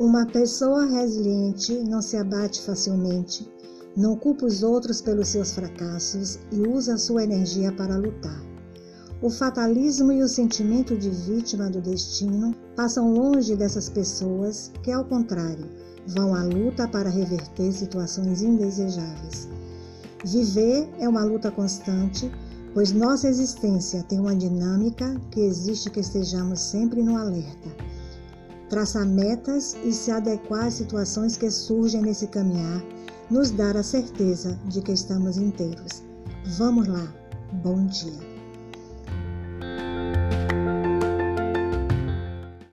Uma pessoa resiliente não se abate facilmente, não culpa os outros pelos seus fracassos e usa sua energia para lutar. O fatalismo e o sentimento de vítima do destino passam longe dessas pessoas que, ao contrário, vão à luta para reverter situações indesejáveis. Viver é uma luta constante, pois nossa existência tem uma dinâmica que exige que estejamos sempre no alerta. Traçar metas e se adequar às situações que surgem nesse caminhar nos dar a certeza de que estamos inteiros. Vamos lá, bom dia!